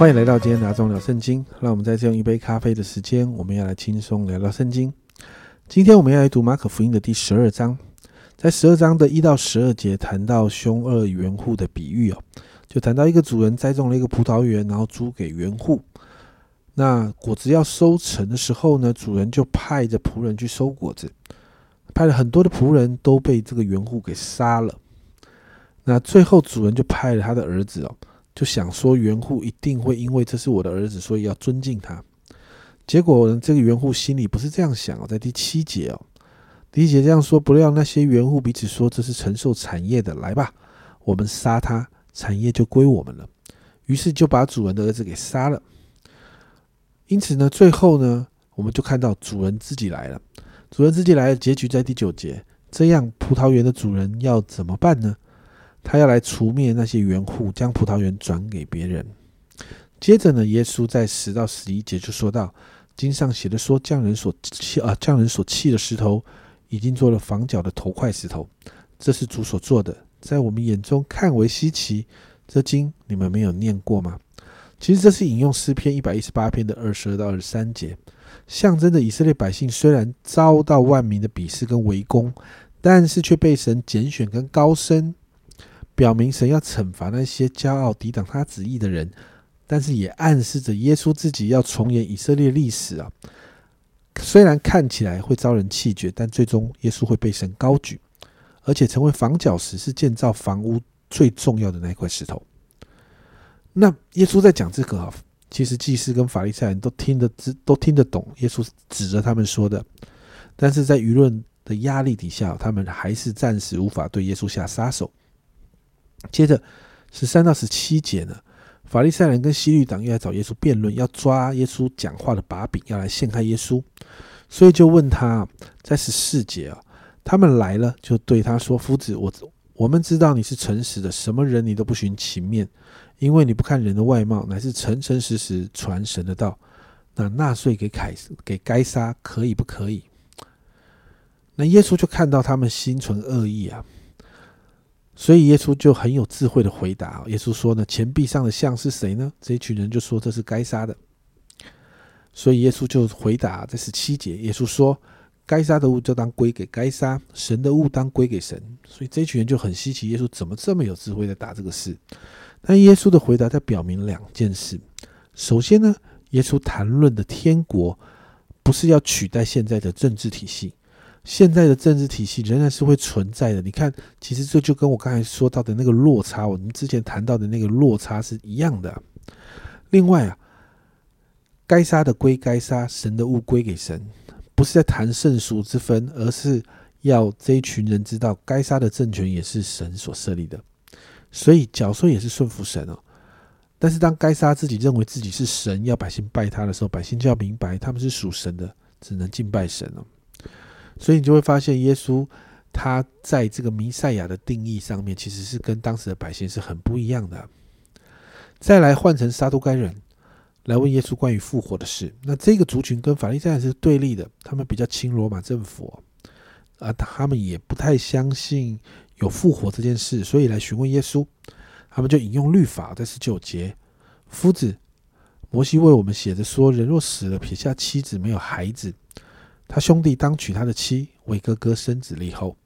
欢迎来到今天拿中聊圣经。让我们在这样一杯咖啡的时间，我们要来轻松聊聊圣经。今天我们要来读马可福音的第十二章，在十二章的一到十二节谈到凶恶园户的比喻哦，就谈到一个主人栽种了一个葡萄园，然后租给园户。那果子要收成的时候呢，主人就派着仆人去收果子，派了很多的仆人都被这个园户给杀了。那最后主人就派了他的儿子哦。就想说园户一定会因为这是我的儿子，所以要尊敬他。结果呢，这个园户心里不是这样想哦，在第七节哦，第一节这样说：不料那些园户彼此说，这是承受产业的，来吧，我们杀他，产业就归我们了。于是就把主人的儿子给杀了。因此呢，最后呢，我们就看到主人自己来了。主人自己来了，结局在第九节。这样，葡萄园的主人要怎么办呢？他要来除灭那些园户，将葡萄园转给别人。接着呢，耶稣在十到十一节就说到：经上写的说，匠人所弃啊，匠人所弃的石头，已经做了房角的头块石头。这是主所做的，在我们眼中看为稀奇。这经你们没有念过吗？其实这是引用诗篇一百一十八篇的二十二到二十三节，象征着以色列百姓虽然遭到万民的鄙视跟围攻，但是却被神拣选跟高升。表明神要惩罚那些骄傲抵挡他旨意的人，但是也暗示着耶稣自己要重演以色列历史啊。虽然看起来会遭人弃绝，但最终耶稣会被神高举，而且成为房角石，是建造房屋最重要的那块石头。那耶稣在讲这个啊，其实祭司跟法利赛人都听得知，都听得懂耶稣指着他们说的，但是在舆论的压力底下，他们还是暂时无法对耶稣下杀手。接着十三到十七节呢，法利赛人跟西律党又来找耶稣辩论，要抓耶稣讲话的把柄，要来陷害耶稣，所以就问他，在十四节啊，他们来了，就对他说：“夫子，我我们知道你是诚实的，什么人你都不寻情面，因为你不看人的外貌，乃是诚诚实实传神的道。那纳税给凯给该杀可以不可以？”那耶稣就看到他们心存恶意啊。所以耶稣就很有智慧的回答。耶稣说呢：“钱币上的像是谁呢？”这一群人就说：“这是该杀的。”所以耶稣就回答这是七节：“耶稣说，该杀的物就当归给该杀，神的物当归给神。”所以这群人就很稀奇，耶稣怎么这么有智慧的答这个事？但耶稣的回答在表明两件事：首先呢，耶稣谈论的天国不是要取代现在的政治体系。现在的政治体系仍然是会存在的。你看，其实这就跟我刚才说到的那个落差，我们之前谈到的那个落差是一样的。另外啊，该杀的归该杀，神的物归给神，不是在谈圣俗之分，而是要这一群人知道，该杀的政权也是神所设立的，所以缴税也是顺服神哦。但是当该杀自己认为自己是神，要百姓拜他的时候，百姓就要明白他们是属神的，只能敬拜神哦。所以你就会发现，耶稣他在这个弥赛亚的定义上面，其实是跟当时的百姓是很不一样的。再来换成撒都该人来问耶稣关于复活的事，那这个族群跟法利赛人是对立的，他们比较亲罗马政府，啊，他们也不太相信有复活这件事，所以来询问耶稣。他们就引用律法在十九节：夫子，摩西为我们写着说，人若死了，撇下妻子，没有孩子。他兄弟当娶他的妻为哥哥生子立后，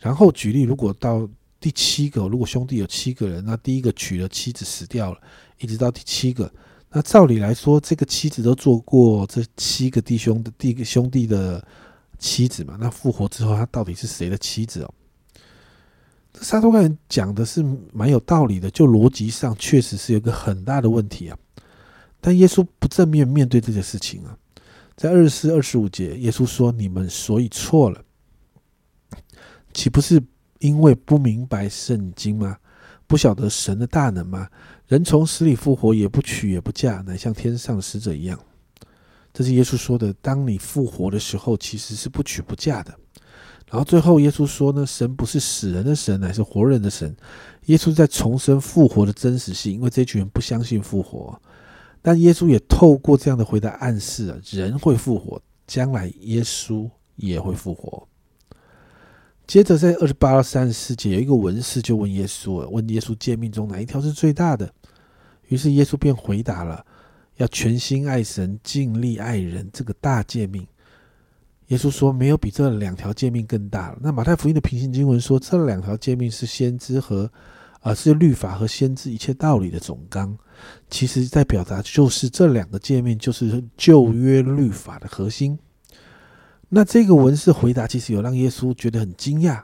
然后举例，如果到第七个，如果兄弟有七个人，那第一个娶了妻子死掉了，一直到第七个，那照理来说，这个妻子都做过这七个弟兄的第一个兄弟的妻子嘛？那复活之后，他到底是谁的妻子哦？这沙托干讲的是蛮有道理的，就逻辑上确实是有个很大的问题啊。但耶稣不正面面对这件事情啊。在二十四、二十五节，耶稣说：“你们所以错了，岂不是因为不明白圣经吗？不晓得神的大能吗？人从死里复活，也不娶也不嫁，乃像天上的使者一样。”这是耶稣说的。当你复活的时候，其实是不娶不嫁的。然后最后，耶稣说呢：“神不是死人的神，乃是活人的神。”耶稣在重生复活的真实性，因为这群人不相信复活。但耶稣也透过这样的回答暗示了人会复活，将来耶稣也会复活。接着在二十八到三十四节，有一个文士就问耶稣：“问耶稣诫命中哪一条是最大的？”于是耶稣便回答了：要全心爱神，尽力爱人这个大诫命。耶稣说：“没有比这两条诫命更大了。”那马太福音的平行经文说：“这两条诫命是先知和啊，是律法和先知一切道理的总纲。”其实，在表达就是这两个界面就是旧约律法的核心。那这个文士回答，其实有让耶稣觉得很惊讶。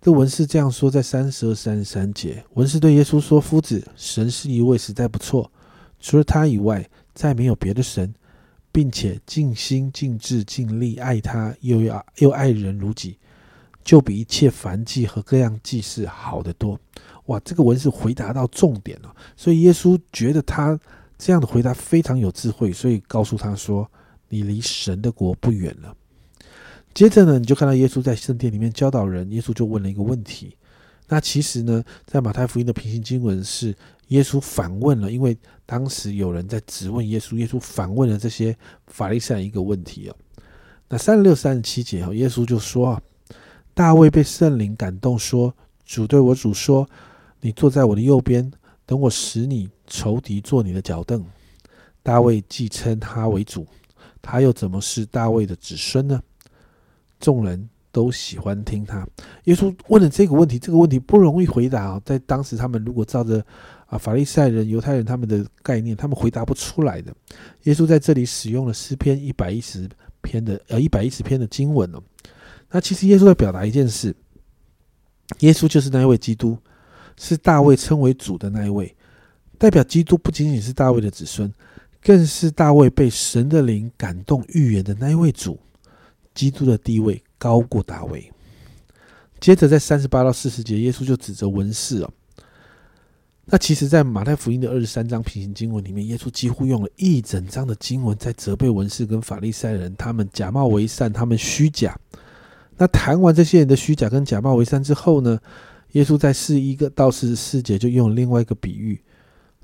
这文士这样说，在三十二、三十三节，文士对耶稣说：“夫子，神是一位，实在不错，除了他以外，再没有别的神。”并且尽心尽智尽力爱他，又要又爱人如己，就比一切凡祭和各样祭祀好得多。哇，这个文士回答到重点了，所以耶稣觉得他这样的回答非常有智慧，所以告诉他说：“你离神的国不远了。”接着呢，你就看到耶稣在圣殿里面教导人，耶稣就问了一个问题。那其实呢，在马太福音的平行经文是。耶稣反问了，因为当时有人在质问耶稣，耶稣反问了这些法利赛人一个问题哦。那三十六、三十七节哦，耶稣就说：“大卫被圣灵感动，说主对我主说，你坐在我的右边，等我使你仇敌做你的脚凳。”大卫既称他为主，他又怎么是大卫的子孙呢？众人都喜欢听他。耶稣问了这个问题，这个问题不容易回答啊。在当时，他们如果照着啊，法利赛人、犹太人他们的概念，他们回答不出来的。耶稣在这里使用了诗篇一百一十篇的呃一百一十篇的经文哦。那其实耶稣在表达一件事：耶稣就是那一位基督，是大卫称为主的那一位，代表基督不仅仅是大卫的子孙，更是大卫被神的灵感动预言的那一位主。基督的地位高过大卫。接着在三十八到四十节，耶稣就指责文士哦。那其实，在马太福音的二十三章平行经文里面，耶稣几乎用了一整章的经文在责备文士跟法利赛人，他们假冒为善，他们虚假。那谈完这些人的虚假跟假冒为善之后呢，耶稣在四一个到四十四节就用了另外一个比喻，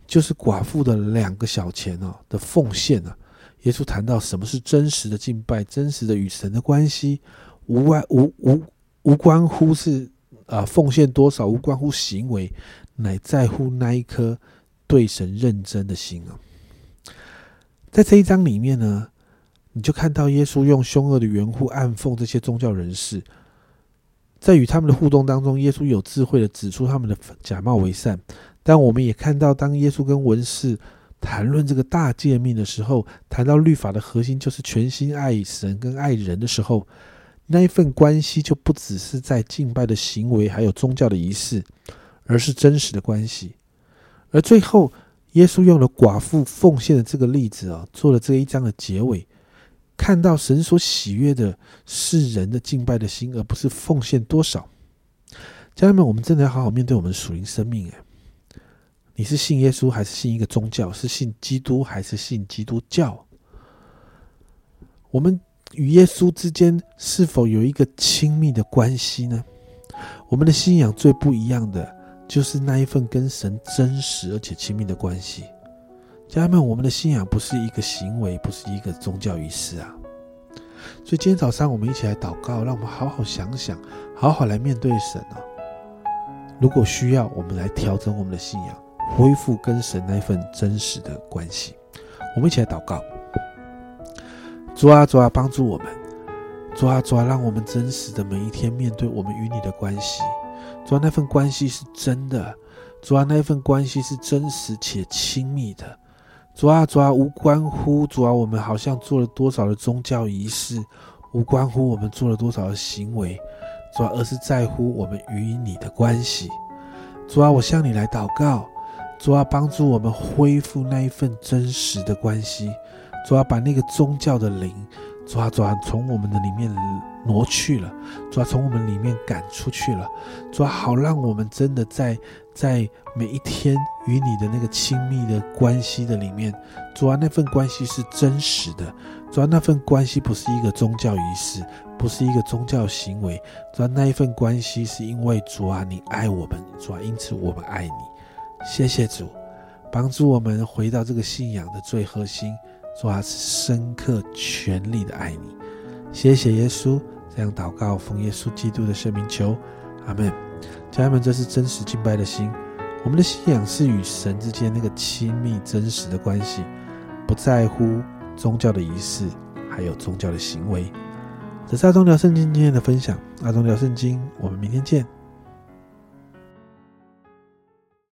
就是寡妇的两个小钱哦的奉献啊。耶稣谈到什么是真实的敬拜，真实的与神的关系，无外无无无关乎是啊奉献多少，无关乎行为。乃在乎那一颗对神认真的心啊！在这一章里面呢，你就看到耶稣用凶恶的圆护暗讽这些宗教人士，在与他们的互动当中，耶稣有智慧的指出他们的假冒为善。但我们也看到，当耶稣跟文士谈论这个大诫命的时候，谈到律法的核心就是全心爱神跟爱人的时候，那一份关系就不只是在敬拜的行为，还有宗教的仪式。而是真实的关系，而最后，耶稣用了寡妇奉献的这个例子啊，做了这一章的结尾。看到神所喜悦的是人的敬拜的心，而不是奉献多少。家人们，我们真的要好好面对我们属灵生命。哎，你是信耶稣还是信一个宗教？是信基督还是信基督教？我们与耶稣之间是否有一个亲密的关系呢？我们的信仰最不一样的。就是那一份跟神真实而且亲密的关系，家人们，我们的信仰不是一个行为，不是一个宗教仪式啊。所以今天早上我们一起来祷告，让我们好好想想，好好来面对神啊。如果需要，我们来调整我们的信仰，恢复跟神那一份真实的关系。我们一起来祷告，主啊，主啊，帮助我们，主啊，主啊，让我们真实的每一天面对我们与你的关系。主啊，那份关系是真的；主啊，那份关系是真实且亲密的；主啊，主啊，无关乎主啊，我们好像做了多少的宗教仪式，无关乎我们做了多少的行为，主啊，而是在乎我们与你的关系。主啊，我向你来祷告，主啊，帮助我们恢复那一份真实的关系。主啊，把那个宗教的灵，主啊，主啊，从我们的里面。挪去了，主要从我们里面赶出去了，主要好让我们真的在在每一天与你的那个亲密的关系的里面，主要那份关系是真实的，主要那份关系不是一个宗教仪式，不是一个宗教行为，主要那一份关系是因为主啊，你爱我们，主啊，因此我们爱你。谢谢主，帮助我们回到这个信仰的最核心，主啊，是深刻全力的爱你。谢谢耶稣。这样祷告，奉耶稣基督的圣名求，阿门。家人们，这是真实敬拜的心。我们的信仰是与神之间那个亲密真实的关系，不在乎宗教的仪式，还有宗教的行为。这是阿忠聊圣经今天的分享，阿忠聊圣经，我们明天见。